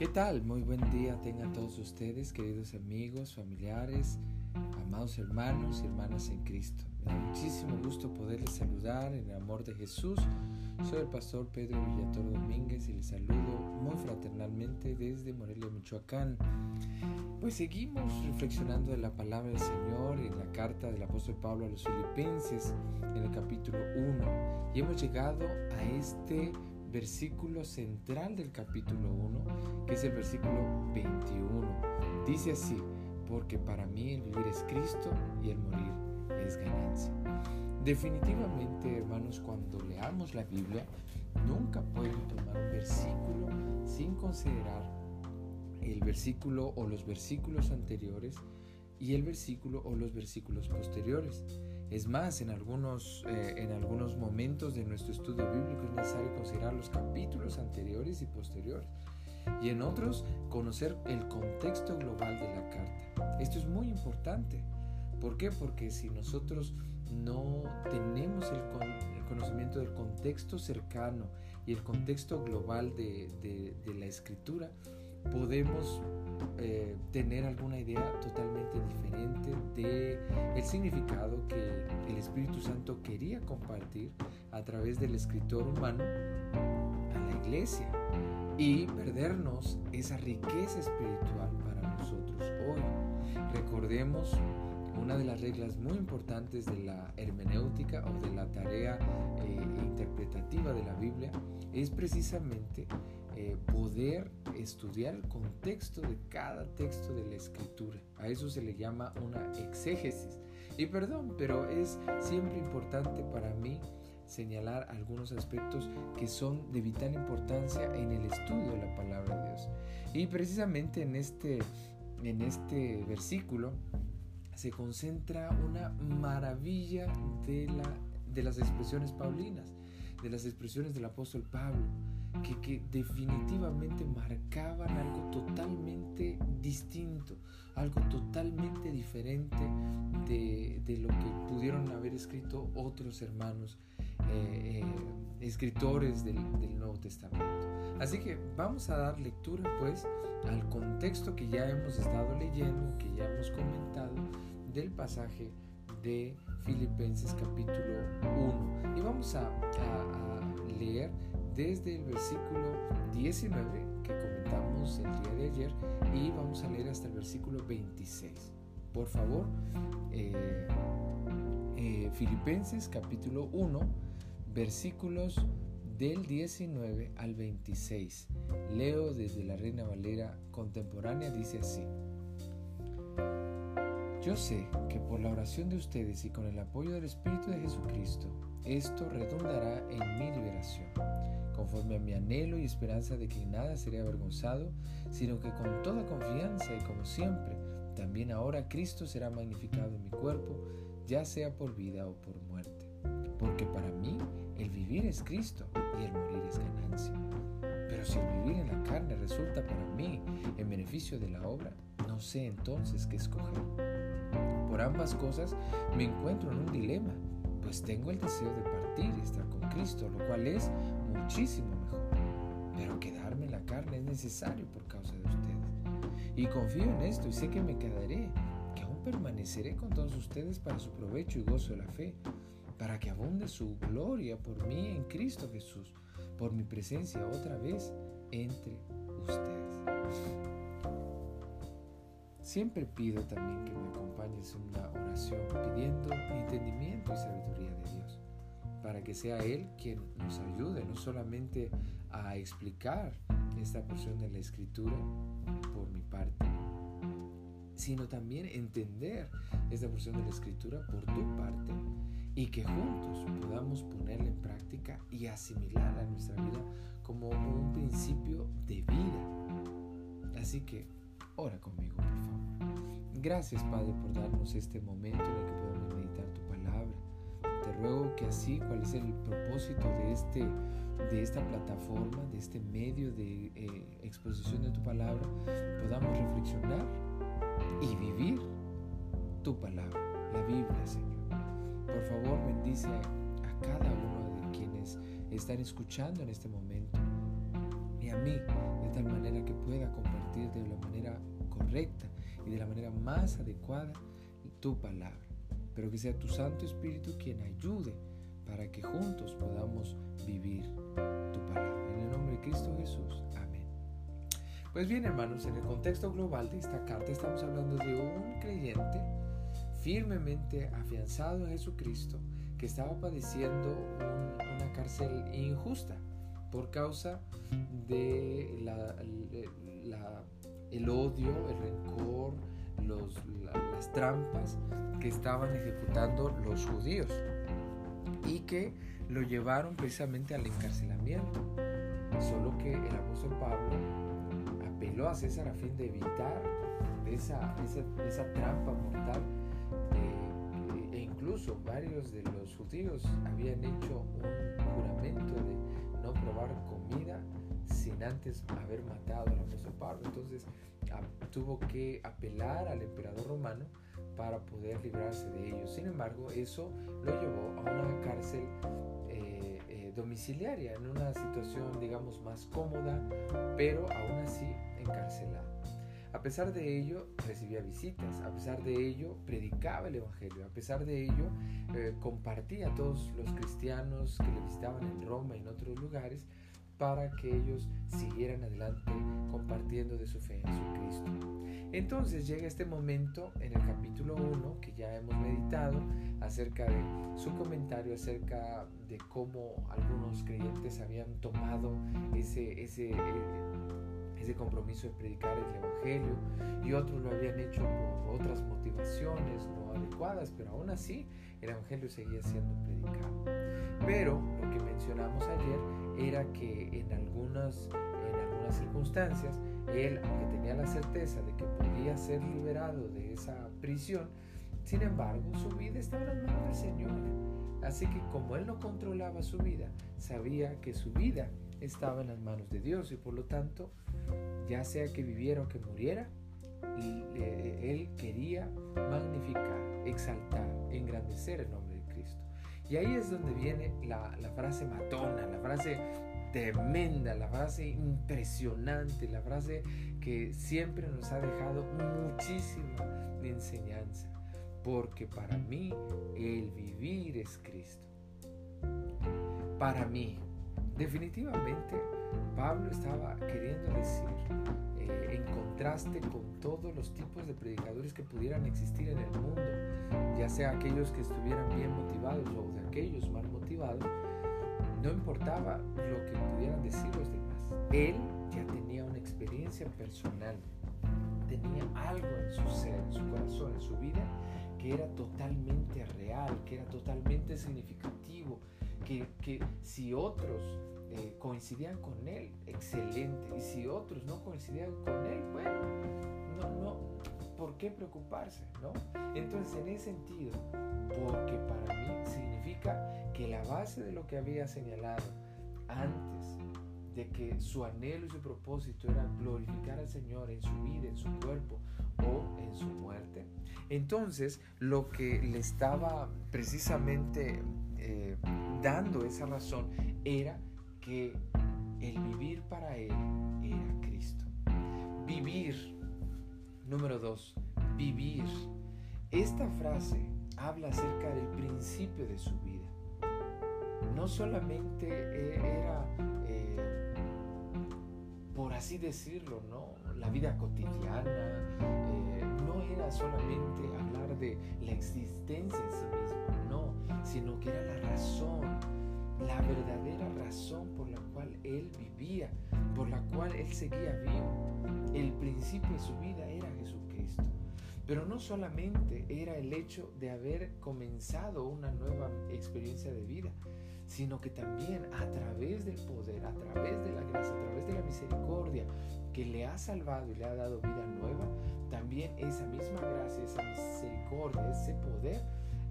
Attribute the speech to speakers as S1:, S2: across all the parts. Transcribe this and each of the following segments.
S1: ¿Qué tal? Muy buen día tengan todos ustedes, queridos amigos, familiares, amados hermanos y hermanas en Cristo. Me da muchísimo gusto poderles saludar en el amor de Jesús. Soy el pastor Pedro Villatoro Domínguez y les saludo muy fraternalmente desde Morelia, Michoacán. Pues seguimos reflexionando de la palabra del Señor en la carta del apóstol Pablo a los filipenses en el capítulo 1 y hemos llegado a este versículo central del capítulo 1, que es el versículo 21. Dice así, porque para mí el vivir es Cristo y el morir es ganancia. Definitivamente, hermanos, cuando leamos la Biblia, nunca pueden tomar un versículo sin considerar el versículo o los versículos anteriores y el versículo o los versículos posteriores. Es más, en algunos, eh, en algunos momentos de nuestro estudio bíblico es necesario considerar los capítulos anteriores y posteriores. Y en otros, conocer el contexto global de la carta. Esto es muy importante. ¿Por qué? Porque si nosotros no tenemos el, conocimiento del contexto cercano y el contexto global de, de la escritura, podemos eh, tener alguna idea totalmente diferente de el significado que el Espíritu Santo quería compartir a través del escritor humano a la iglesia y perdernos esa riqueza espiritual para nosotros hoy. Recordemos una de las reglas muy importantes de la hermenéutica o de la tarea eh, interpretativa de la Biblia es precisamente eh, poder estudiar el contexto de cada texto de la escritura. A eso se le llama una exégesis. Y perdón, pero es siempre importante para mí señalar algunos aspectos que son de vital importancia en el estudio de la palabra de Dios. Y precisamente en este, en este versículo se concentra una maravilla de, la, de las expresiones paulinas, de las expresiones del apóstol Pablo que, definitivamente marcaban algo totalmente distinto, algo totalmente diferente de, lo que pudieron haber escrito otros hermanos, eh, eh, escritores del, del, Nuevo Testamento. Así que vamos a dar lectura pues al contexto que ya hemos estado leyendo, que ya hemos comentado del pasaje de Filipenses capítulo 1. Y vamos a, leer desde el versículo 19 que comentamos el día de ayer y vamos a leer hasta el versículo 26. Por favor, eh, eh, Filipenses capítulo 1, versículos del 19 al 26. Leo desde la Reina Valera contemporánea, dice así. Yo sé que por la oración de ustedes y con el apoyo del Espíritu de Jesucristo, esto redundará en mi liberación conforme a mi anhelo y esperanza de que nada seré avergonzado, sino que con toda confianza y como siempre, también ahora Cristo será magnificado en mi cuerpo, ya sea por vida o por muerte. Porque para vivir es Cristo y el morir es ganancia. Pero si el vivir en la carne resulta para mí en beneficio de la obra, no sé entonces qué escoger. Por ambas cosas me encuentro en un dilema, pues tengo el deseo de partir y estar con Cristo, lo cual es muchísimo mejor. Pero quedarme en la carne es necesario por causa de ustedes. Y confío en esto y sé que me quedaré, que aún permaneceré con todos ustedes para su provecho y gozo de la fe, para que abunde su gloria por mí en Cristo Jesús, por mi presencia otra vez entre ustedes. Siempre pido también que me acompañes en una oración pidiendo entendimiento y sabiduría de Dios para que sea Él quien nos ayude, no solamente a explicar esta porción de la escritura por mi parte, sino también entender esta porción de la escritura por tu parte y que juntos podamos ponerla en práctica y asimilarla a nuestra vida como un principio de vida. Así que ora conmigo, por favor. Gracias, Padre, por darnos este momento en el que podemos meditar tu te ruego que así, cuál es el propósito de, este, de esta plataforma, de este medio de eh, exposición de tu palabra, podamos reflexionar y vivir tu palabra, la Biblia, Señor. Por favor, bendice a cada uno de quienes están escuchando en este momento y a mí, de tal manera que pueda compartir de la manera correcta y de la manera más adecuada tu palabra. Pero que sea tu Santo Espíritu quien ayude para que juntos podamos vivir tu palabra. En el nombre de Cristo Jesús. Amén. Pues bien, hermanos, en el contexto global de esta carta estamos hablando de un creyente firmemente afianzado en Jesucristo que estaba padeciendo una cárcel injusta por causa de el odio, el rencor, las trampas que estaban ejecutando los judíos y que lo llevaron precisamente al encarcelamiento. Solo que el apóstol Pablo apeló a César a fin de evitar esa, esa, trampa mortal. De los judíos habían hecho un juramento de no probar comida sin antes haber matado al apóstol Pablo. Entonces tuvo que apelar al emperador romano para poder librarse de ellos. Sin embargo, eso lo llevó a una cárcel eh, eh, domiciliaria, en una situación, digamos, más cómoda, pero aún así encarcelada. A pesar de ello, recibía visitas, a pesar de ello, predicaba el Evangelio, a pesar de ello, eh, compartía a todos los cristianos que le visitaban en Roma y en otros lugares para que ellos siguieran adelante compartiendo de su fe en Jesucristo. Entonces llega este momento en el capítulo 1 que ya hemos meditado acerca de su comentario acerca de cómo algunos creyentes habían tomado ese, ese, ese compromiso de predicar el Evangelio y otros lo habían hecho por otras motivaciones no adecuadas, pero aún así el Evangelio seguía siendo predicado. Pero lo que mencionamos ayer era que en algunas, en algunas circunstancias él, aunque tenía la certeza de que podía ser liberado de esa prisión, sin embargo su vida estaba en manos del Señor. Así que como él no controlaba su vida, sabía que su vida estaba en las manos de Dios y por lo tanto, ya sea que viviera o que muriera, él quería magnificar, exaltar, engrandecer el nombre de Cristo. Y ahí es donde viene la, la frase matona, la frase tremenda, la frase impresionante, la frase que siempre nos ha dejado muchísima enseñanza. Porque para mí el vivir es Cristo. Para mí, definitivamente, Pablo estaba queriendo decir, eh, en contraste con todos los tipos de predicadores que pudieran existir en el mundo, ya sea aquellos que estuvieran bien motivados o de aquellos mal motivados, no importaba lo que pudieran decir los demás. Él ya tenía una experiencia personal, tenía algo en su ser, en su corazón, en su vida, que era totalmente real, que era totalmente significativo, que, que si otros eh, coincidían con él, excelente. Y si otros no coincidían con él, bueno, no, no, ¿por qué preocuparse? ¿no? Entonces, en ese sentido, porque para mí significa que la base de lo que había señalado antes, de que su anhelo y su propósito era glorificar al Señor en su vida, en su cuerpo o en su muerte, entonces lo que le estaba precisamente eh, dando esa razón era que el vivir para Él era Cristo. Vivir. Número dos, vivir. Esta frase habla acerca del principio de su vida. No solamente e, era, eh, por así decirlo, ¿no? la vida cotidiana, eh, era solamente hablar de la existencia en sí misma, no, sino que era la razón la verdadera razón por la cual él vivía, por la cual él seguía vivo. El principio de su vida era Jesucristo. Pero no solamente era el hecho de haber comenzado una nueva experiencia de vida, sino que también a través del poder, a través de la gracia, a través de la misericordia que le ha salvado y le ha dado vida nueva, también esa misma gracia, esa misericordia, ese poder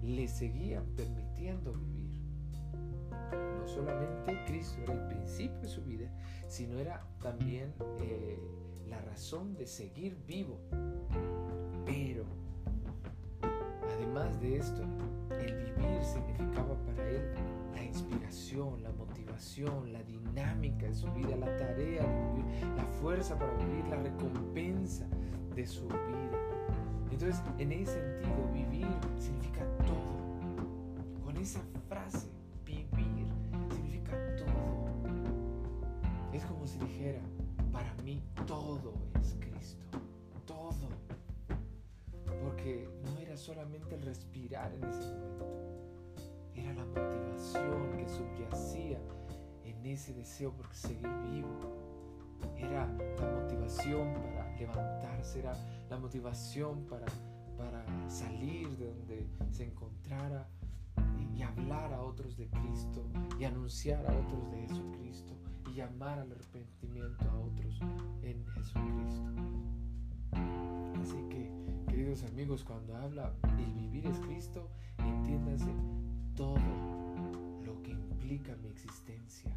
S1: le seguían permitiendo vivir no solamente Cristo era el principio de su vida, sino era también eh, la razón de seguir vivo. Pero, además de esto, el vivir significaba para él la la inspiración, la motivación, la dinámica de su vida, la tarea de vivir, la fuerza para vivir, la recompensa de su vida. Entonces, en ese sentido, vivir significa todo. Con esa frase, vivir significa todo. Es como si dijera, para mí todo es Cristo. Todo. Porque no era solamente el respirar en ese momento. Era la motivación que subyacía ese deseo por seguir vivo. Era la motivación para levantarse, era la motivación para, para salir de donde se encontrara y, hablar a otros de Cristo y anunciar a otros de Jesucristo y llamar al arrepentimiento a otros en Jesucristo. Así que, queridos amigos, cuando habla el vivir es Cristo, entiéndase todo lo que implica mi existencia,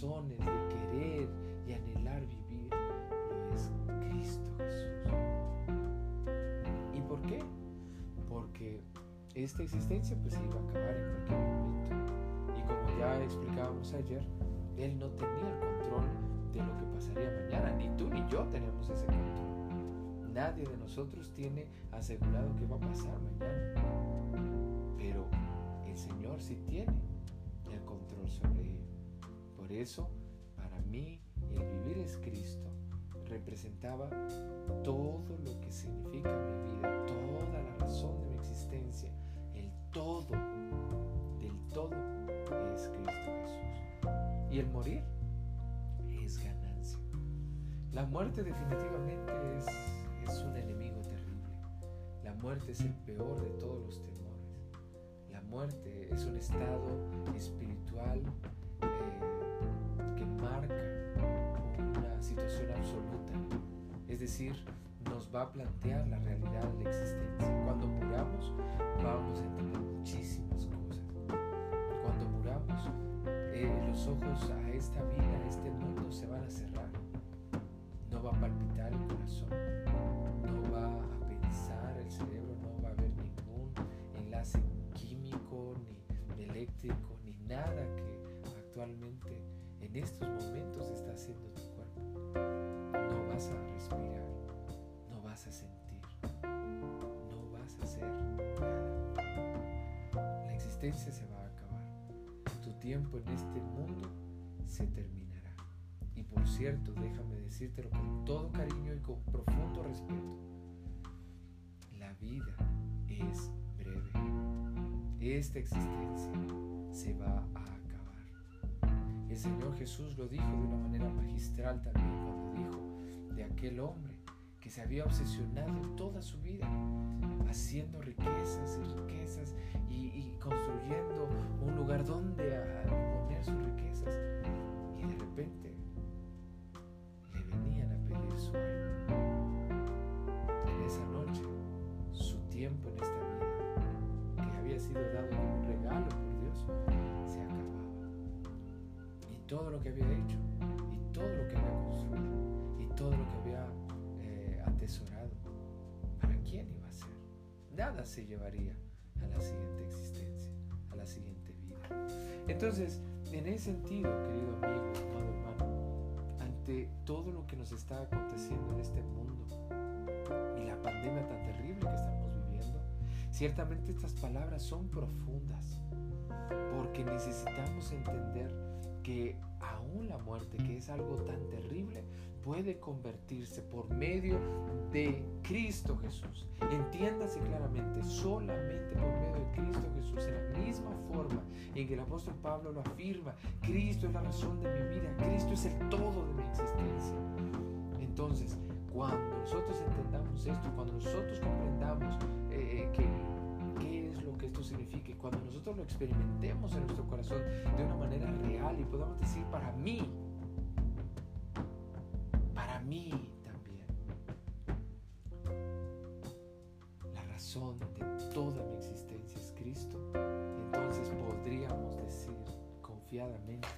S1: de querer y anhelar vivir, lo es Cristo Jesús. ¿Y por qué? Porque esta existencia pues se iba a acabar en cualquier momento. Y como ya explicábamos ayer, Él no tenía el control de lo que pasaría mañana, ni tú ni yo tenemos ese control. Nadie de nosotros tiene asegurado que va a pasar mañana. Pero el Señor sí tiene el control sobre ello. Por eso, para mí, el vivir es Cristo representaba todo lo que significa mi vida, toda la razón de mi existencia, el todo, del todo es Cristo Jesús. Y el morir es ganancia. La muerte definitivamente es es un enemigo terrible. La muerte es el peor de todos los temores. La muerte es un estado espiritual marca una situación absoluta. Es decir, nos va a plantear la realidad de la existencia. Cuando muramos vamos a entender muchísimas cosas. Cuando muramos, eh, los ojos a esta vida, a este mundo se van a cerrar. No va a palpitar el corazón ni nada que en estos momentos está haciendo tu cuerpo. No vas a respirar, no vas a sentir, no vas a hacer nada. La existencia se va a acabar. Tu tiempo en este mundo se terminará. Y por cierto, déjame decírtelo con todo cariño y con profundo respeto. La vida es breve. Esta existencia se va a Señor Jesús lo dijo de una manera magistral también cuando dijo de aquel hombre que se había obsesionado toda su vida haciendo riquezas y riquezas y, construyendo un lugar donde poner sus riquezas. Y de repente todo lo que había hecho, y todo lo que había construido, y todo lo que había eh, atesorado, ¿para quién iba a ser? Nada se llevaría a la siguiente existencia, a la siguiente vida. Entonces, en ese sentido, querido amigo, amado hermano, ante todo lo que nos está aconteciendo en este mundo y la pandemia tan terrible que estamos viviendo, ciertamente estas palabras son profundas porque necesitamos entender que aún la muerte, que es algo tan terrible, puede convertirse por medio de Cristo Jesús. Entiéndase claramente, solamente por medio de Cristo Jesús, en la misma forma en que el apóstol Pablo lo afirma, Cristo es la razón de mi vida, Cristo es el todo de mi existencia. Entonces, cuando nosotros entendamos esto, cuando nosotros comprendamos eh, eh, que esto signifique, cuando nosotros lo experimentemos en nuestro corazón de una manera real y podamos decir para mí, para mí también, la razón de toda mi existencia es Cristo, entonces podríamos decir confiadamente,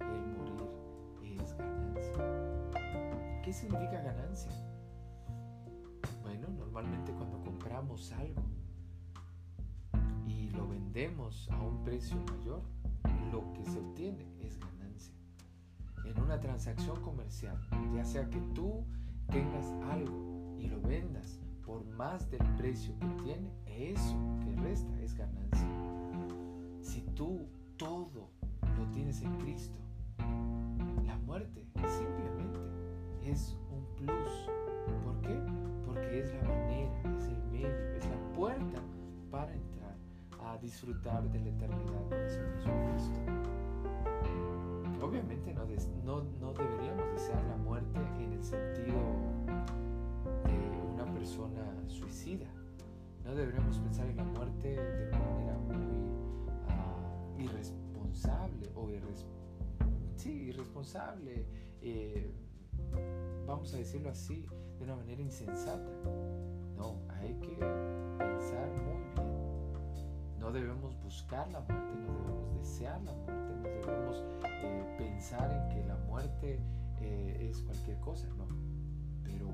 S1: el morir es ganancia. ¿Qué significa ganancia? Bueno, normalmente cuando compramos algo, vendemos a un precio mayor, lo que se obtiene es ganancia. En una transacción comercial, ya sea que tú tengas algo y lo vendas por más del precio que tiene, eso que resta es ganancia. Si tú todo lo tienes en Cristo, la muerte disfrutar de la eternidad con el Señor Jesucristo. Obviamente no, no, no deberíamos desear la muerte en el sentido de una persona suicida. No deberíamos pensar en la muerte de una manera muy uh, irresponsable o irres sí, irresponsable, eh, vamos a decirlo así, de una manera insensata. No, hay que pensar muy. No debemos buscar la muerte, no debemos desear la muerte, no debemos eh, pensar en que la muerte eh, es cualquier cosa, no. Pero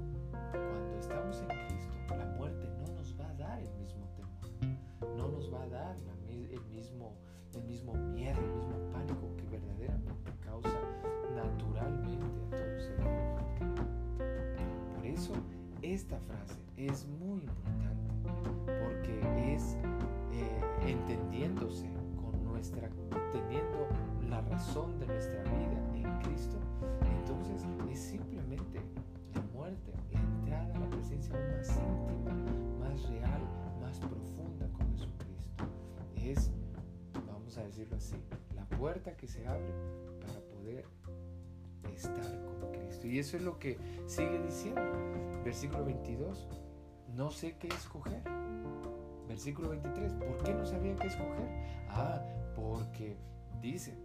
S1: cuando estamos en Cristo, la muerte no nos va a dar el mismo temor, no nos va a dar el, mismo, el mismo miedo, el mismo pánico que verdaderamente causa naturalmente a todo ser Por eso esta frase es muy importante entendiéndose con nuestra, teniendo la razón de nuestra vida en Cristo, entonces es simplemente la muerte, la entrada a la presencia más íntima, más real, más profunda con Jesucristo. Es, vamos a decirlo así, la puerta que se abre para poder estar con Cristo. Y eso es lo que sigue diciendo. Versículo 22, no sé qué escoger. Versículo 23, ¿por qué no sabía qué escoger? Ah, porque dice,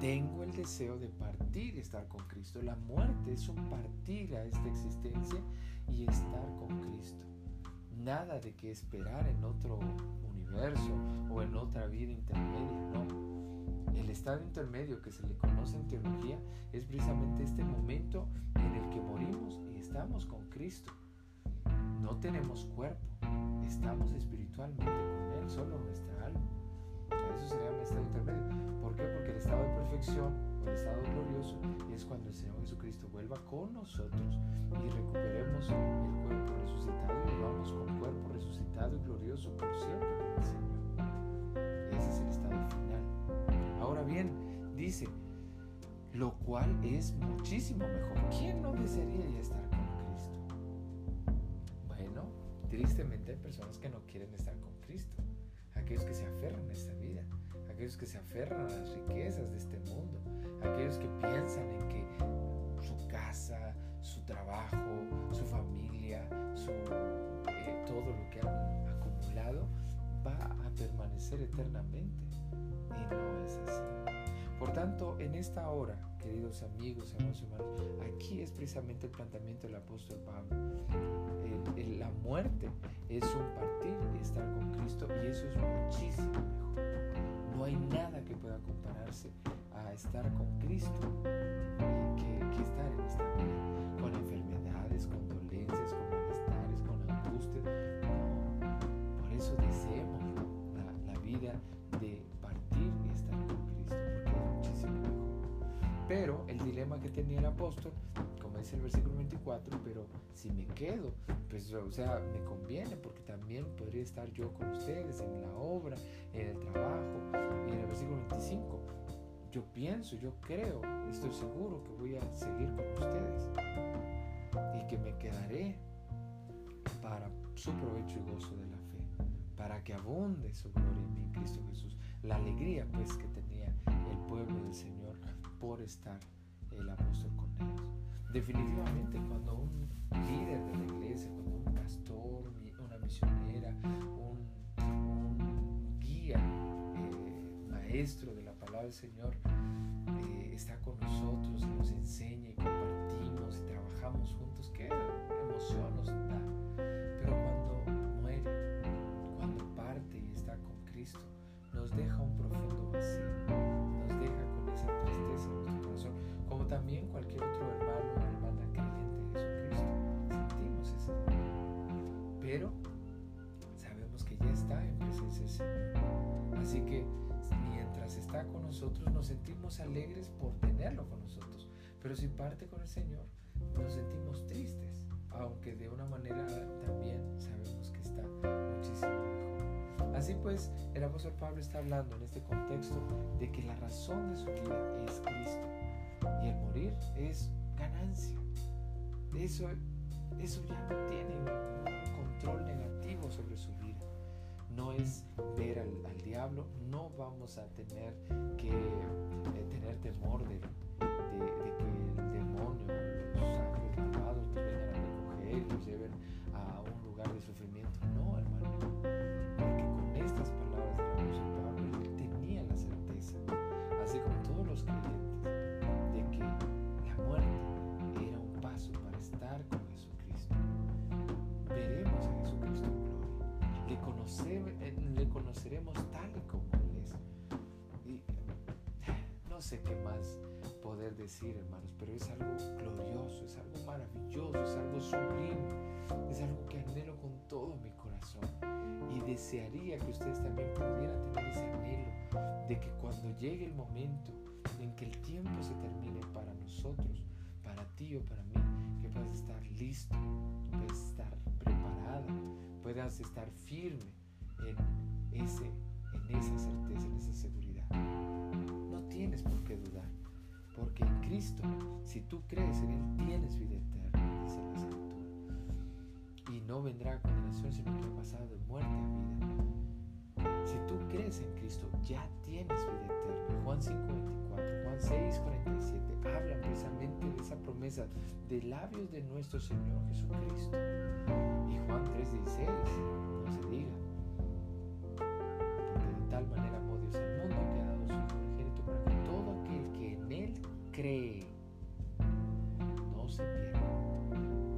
S1: tengo el deseo de partir y estar con Cristo. La muerte es un partir a esta existencia y estar con Cristo. Nada de que esperar en otro universo o en otra vida intermedia, no. El estado intermedio que se le conoce en teología es precisamente este momento en el que morimos y estamos con Cristo. No tenemos cuerpo, estamos espiritualmente con Él, solo nuestra alma. Eso sería un estado intermedio. ¿Por qué? Porque el estado de perfección o el estado glorioso es cuando el Señor Jesucristo vuelva con nosotros y recuperemos el cuerpo resucitado y vamos con cuerpo resucitado y glorioso por siempre con el Señor. Ese es el estado final. Ahora bien, dice, lo cual es muchísimo mejor. ¿Quién no desearía estar tristemente hay personas que no quieren estar con Cristo, aquellos que se aferran a esta vida aquellos que se aferran a las riquezas de este mundo, aquellos que piensan en que su casa, su trabajo, su familia, eh, todo lo que han acumulado va a permanecer eternamente. Y no es así. Por tanto, en esta hora, queridos amigos, y hermanos, aquí es precisamente el planteamiento del apóstol Pablo. la muerte es un partir y estar con Cristo y eso es muchísimo mejor. No hay nada que pueda compararse a estar con Cristo que, estar en esta vida, con Pero el dilema que tenía el apóstol, como dice el versículo 24, pero si me quedo, pues o sea, me conviene porque también podría estar yo con ustedes en la obra, en el trabajo, y en el versículo 25, yo pienso, yo creo, estoy seguro que voy a seguir con ustedes y que me quedaré para su provecho y gozo de la fe, para que abunde su gloria en mí, Cristo Jesús. La alegría pues que tenía el pueblo del Señor por estar el apóstol con ellos. Definitivamente cuando un líder de la iglesia, cuando un pastor, una misionera, un guía maestro de la palabra del Señor eh, está con nosotros nos enseña y compartimos y trabajamos juntos, qué emoción nos da. Pero cuando muere, cuando parte y está con Cristo, nos deja un profundo vacío, como también cualquier otro hermano o hermana creyente de Jesucristo. Sentimos ese. Pero sabemos que ya está en presencia Señor. Así que mientras está con nosotros nos sentimos alegres por tenerlo con nosotros. Pero si parte con el Señor, nos sentimos tristes, aunque de una manera también sabemos que está muchísimo mejor. Así pues, el apóstol Pablo está hablando en este contexto de que la razón de su vida es Cristo es ganancia. Eso, eso ya no tiene un control negativo sobre su vida. No es ver al, diablo, no vamos a tener que eh, tener temor de, de, que eh, le conoceremos tal y como Él es. Y no sé qué más poder decir, hermanos, pero es algo glorioso, es algo maravilloso, es algo sublime, es algo que anhelo con todo mi corazón. Y desearía que ustedes también pudieran tener ese anhelo de que cuando llegue el momento en que el tiempo se termine para nosotros, para ti o para mí, que puedas estar listo, puedas estar preparada, puedas estar firme en, ese, en esa certeza, en esa seguridad. No tienes por qué dudar. Porque en Cristo, si tú crees en Él, tienes vida eterna, dice la Escritura. Y no vendrá condenación, sino que ha pasado de muerte a vida. Si tú crees en Cristo, ya tienes vida eterna. Juan 5:24, Juan 6:47 hablan precisamente de esa promesa de labios de nuestro Señor Jesucristo. Y Juan 3:16, no se diga. Tal manera amó Dios al mundo que ha dado su Hijo unigénito para que todo aquel que en Él cree, no se pierda,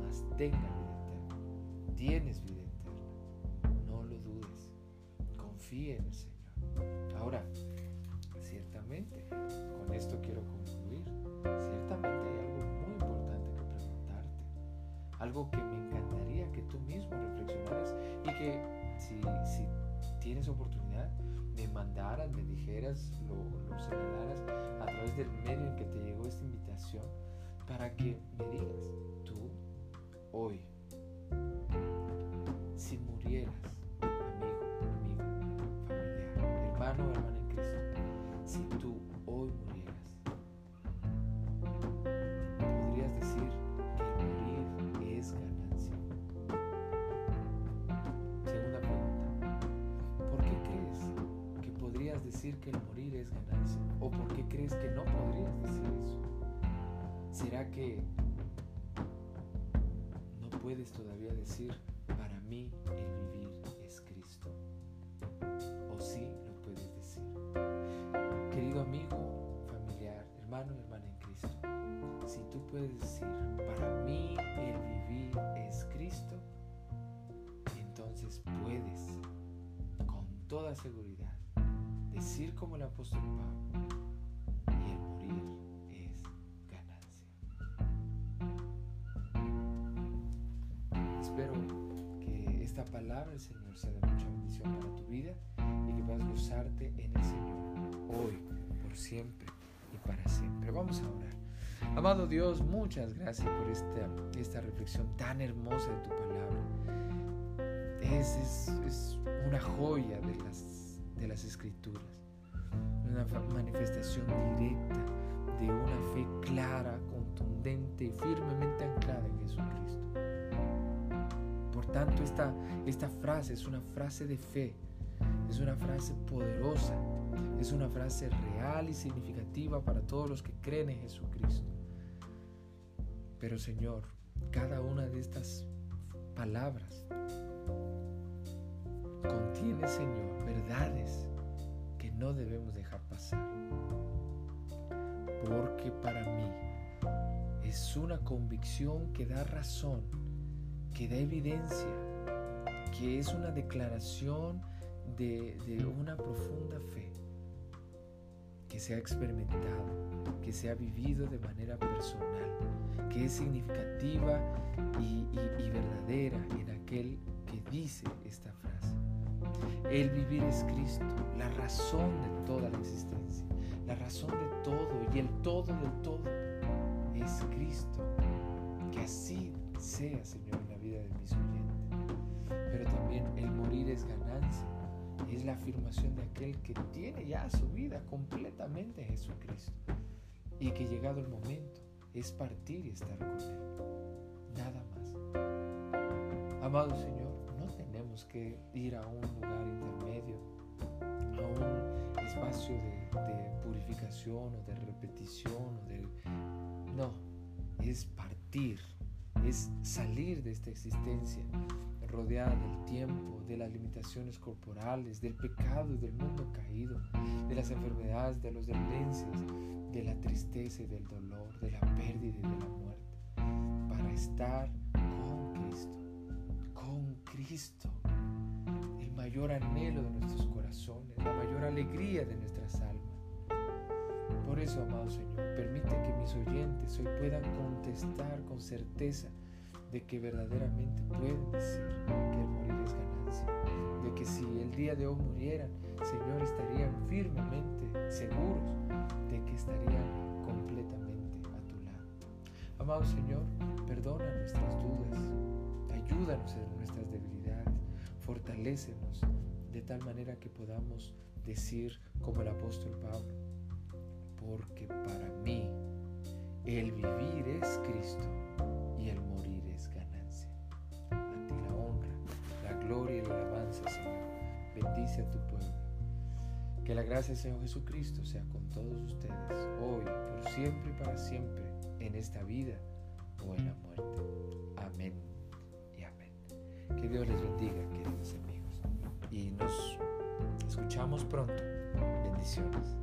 S1: mas tenga vida eterna. Tienes vida eterna. No lo dudes. Confía en el Señor. Ahora, ciertamente, con esto quiero concluir. Ciertamente hay algo muy importante que preguntarte. Algo que me encantaría que tú mismo reflexionaras y que si, si tienes oportunidad, mandaras, me dijeras, lo, lo señalaras a través del medio en que te llegó esta invitación para que me digas, tú, hoy, decir que el morir es ganancia? ¿O por qué crees que no podrías decir eso? ¿Será que no puedes todavía decir, para mí el vivir es Cristo? ¿O sí lo puedes decir? Querido amigo, familiar, hermano y hermana en Cristo, si tú puedes decir, para mí el vivir es Cristo, entonces puedes con toda seguridad decir como el apóstol Pablo, y el morir es ganancia. Espero que esta palabra del Señor sea de mucha bendición para tu vida y que puedas gozarte en el Señor hoy, por siempre y para siempre. Vamos a orar. Amado Dios, muchas gracias por esta, esta reflexión tan hermosa de tu palabra. Es, es, es una joya de las, de las escrituras, una manifestación directa de una fe clara, contundente y firmemente anclada en Jesucristo. Por tanto, esta, esta frase es una frase de fe, es una frase poderosa, es una frase real y significativa para todos los que creen en Jesucristo. Pero Señor, cada una de estas palabras contiene, Señor, verdades que no debemos dejar pasar. Porque para mí es una convicción que da razón, que da evidencia, que es una declaración de, una profunda fe que se ha experimentado, que se ha vivido de manera personal, que es significativa y verdadera en aquel que dice esta frase. El vivir es Cristo, la razón de toda la existencia, la razón de todo y el todo del todo es Cristo. Que así sea, Señor, en la vida de mis oyentes. Pero también el morir es ganancia, es la afirmación de aquel que tiene ya su vida completamente en Jesucristo y que llegado el momento es partir y estar con Él. Nada más. Amado Señor, tenemos que ir a un lugar intermedio, a un espacio de, purificación o de repetición o de... No, es partir, es salir de esta existencia rodeada del tiempo, de las limitaciones corporales, del pecado del mundo caído, de las enfermedades, de las dolencias, de la tristeza y del dolor, de la pérdida y de la muerte, para estar Cristo, el mayor anhelo de nuestros corazones, la mayor alegría de nuestras almas. Por eso, amado Señor, permite que mis oyentes hoy puedan contestar con certeza de que verdaderamente pueden decir que el morir es ganancia, de que si el día de hoy murieran, Señor, estarían firmemente seguros de que estarían completamente a tu lado. Amado Señor, perdona nuestras dudas, ayúdanos en nuestras debilidades, fortalécenos de tal manera que podamos decir como el apóstol Pablo, porque para mí el vivir es Cristo y el morir es ganancia. A ti la honra, la gloria y la alabanza, Señor. Bendice a tu pueblo. Que la gracia del Señor Jesucristo sea con todos ustedes, hoy, por siempre y para siempre, en esta vida o en la muerte. Amén. Que Dios les bendiga, queridos amigos. Y nos escuchamos pronto. Bendiciones.